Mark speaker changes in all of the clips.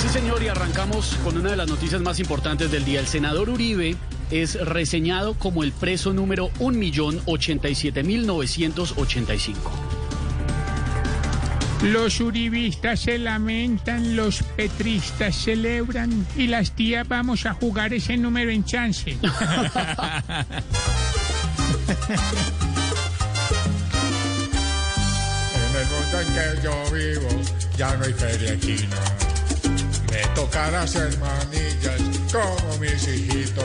Speaker 1: Sí, señor, y arrancamos con una de las noticias más importantes del día. El senador Uribe es reseñado como el preso número 1.087.985.
Speaker 2: Los uribistas se lamentan, los petristas celebran y las tías vamos a jugar ese número en chance.
Speaker 3: En el mundo en que yo vivo ya no hay feria china. Me tocará hacer manillas como mis hijitos.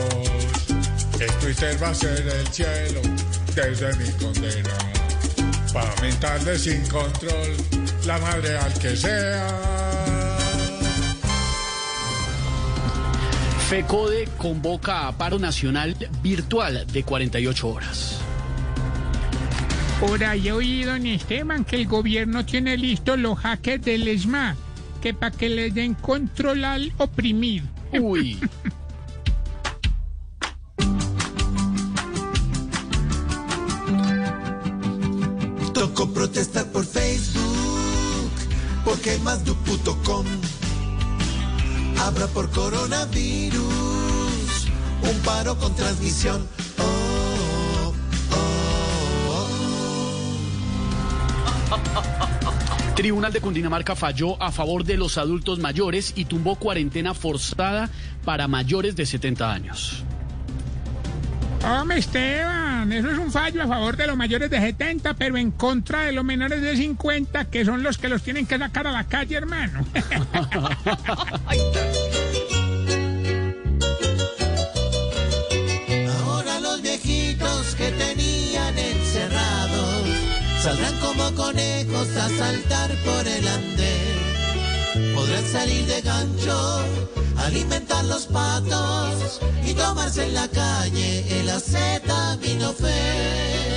Speaker 3: Esto y ser va a ser el cielo desde mi condena. Para mentarle sin control la madre al que sea.
Speaker 1: FECODE convoca a paro nacional virtual de 48 horas.
Speaker 2: Por ahí he oído, don Esteban, que el gobierno tiene listos los hackers del ESMA, que para que le den control al oprimido.
Speaker 1: Uy.
Speaker 4: Tocó protestar por Facebook, porque más du puto com. Habrá por coronavirus un paro con transmisión.
Speaker 1: Tribunal de Cundinamarca falló a favor de los adultos mayores y tumbó cuarentena forzada para mayores de 70 años.
Speaker 2: Hombre, Esteban, eso es un fallo a favor de los mayores de 70, pero en contra de los menores de 50, que son los que los tienen que sacar a la calle, hermano.
Speaker 4: saldrán como conejos a saltar por el andén. Podrán salir de gancho, alimentar los patos y tomarse en la calle el acetaminofén.